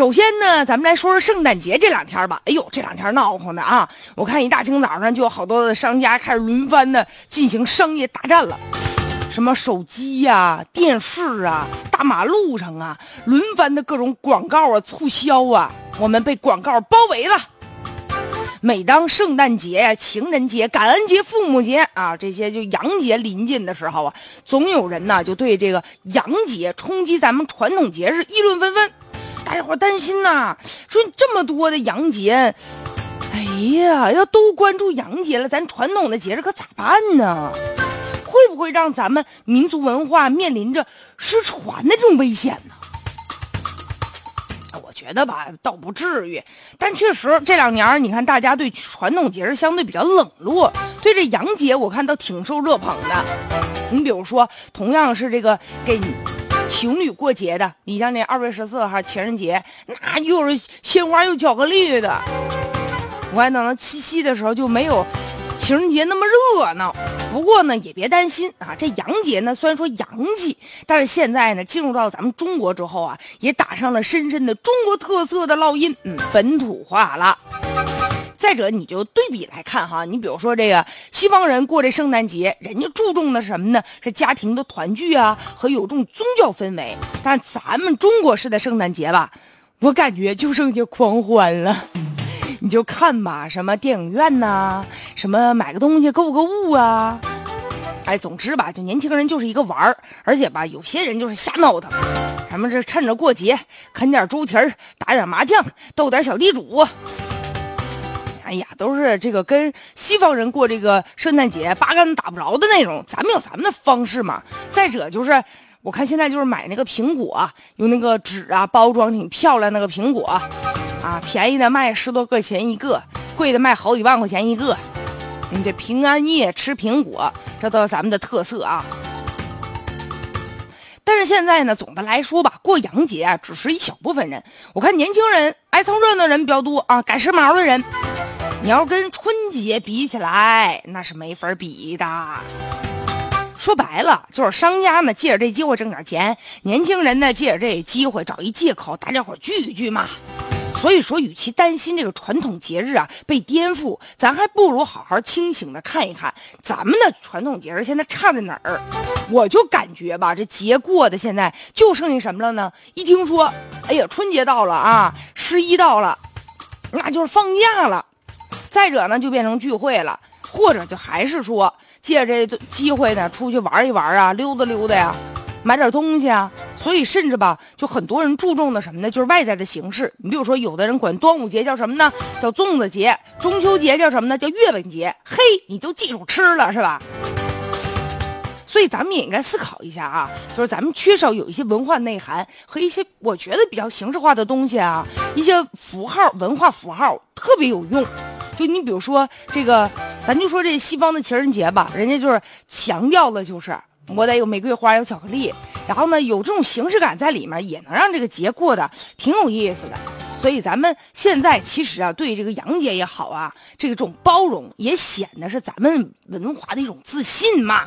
首先呢，咱们来说说圣诞节这两天吧。哎呦，这两天闹哄的啊！我看一大清早上就有好多的商家开始轮番的进行商业大战了，什么手机呀、电视啊、大马路上啊，轮番的各种广告啊、促销啊，我们被广告包围了。每当圣诞节、情人节、感恩节、父母节啊这些就洋节临近的时候啊，总有人呢就对这个洋节冲击咱们传统节日议论纷纷。大家伙担心呐，说这么多的洋节，哎呀，要都关注洋节了，咱传统的节日可咋办呢？会不会让咱们民族文化面临着失传的这种危险呢？我觉得吧，倒不至于，但确实这两年，你看大家对传统节日相对比较冷落，对这洋节我看倒挺受热捧的。你比如说，同样是这个给情侣过节的，你像那二月十四号情人节，那又是鲜花又巧克力的。我还等到七夕的时候就没有情人节那么热闹。不过呢，也别担心啊，这洋节呢虽然说洋气，但是现在呢进入到咱们中国之后啊，也打上了深深的中国特色的烙印，嗯，本土化了。再者，你就对比来看哈，你比如说这个西方人过这圣诞节，人家注重的什么呢？是家庭的团聚啊，和有种宗教氛围。但咱们中国式的圣诞节吧，我感觉就剩下狂欢了。你就看吧，什么电影院呐，什么买个东西购个物啊，哎，总之吧，就年轻人就是一个玩儿，而且吧，有些人就是瞎闹腾，什么这趁着过节啃点猪蹄儿，打点麻将，斗点小地主。哎呀，都是这个跟西方人过这个圣诞节八竿子打不着的那种，咱们有咱们的方式嘛。再者就是，我看现在就是买那个苹果，用那个纸啊包装挺漂亮，那个苹果。啊，便宜的卖十多块钱一个，贵的卖好几万块钱一个。你这平安夜吃苹果，这都是咱们的特色啊。但是现在呢，总的来说吧，过洋节，只是一小部分人。我看年轻人爱蹭热闹的人比较多啊，赶时髦的人。你要跟春节比起来，那是没法比的。说白了，就是商家呢借着这机会挣点钱，年轻人呢借着这机会找一借口，大家伙聚一聚嘛。所以说，与其担心这个传统节日啊被颠覆，咱还不如好好清醒的看一看咱们的传统节日现在差在哪儿。我就感觉吧，这节过的现在就剩下什么了呢？一听说，哎呀，春节到了啊，十一到了，那就是放假了。再者呢，就变成聚会了，或者就还是说借这机会呢出去玩一玩啊，溜达溜达呀，买点东西啊。所以，甚至吧，就很多人注重的什么呢？就是外在的形式。你比如说，有的人管端午节叫什么呢？叫粽子节。中秋节叫什么呢？叫月饼节。嘿，你就记住吃了是吧？所以，咱们也应该思考一下啊，就是咱们缺少有一些文化内涵和一些我觉得比较形式化的东西啊，一些符号、文化符号特别有用。就你比如说这个，咱就说这西方的情人节吧，人家就是强调的就是。我得有玫瑰花，有巧克力，然后呢，有这种形式感在里面，也能让这个节过得挺有意思的。所以咱们现在其实啊，对这个洋节也好啊，这种包容也显得是咱们文化的一种自信嘛。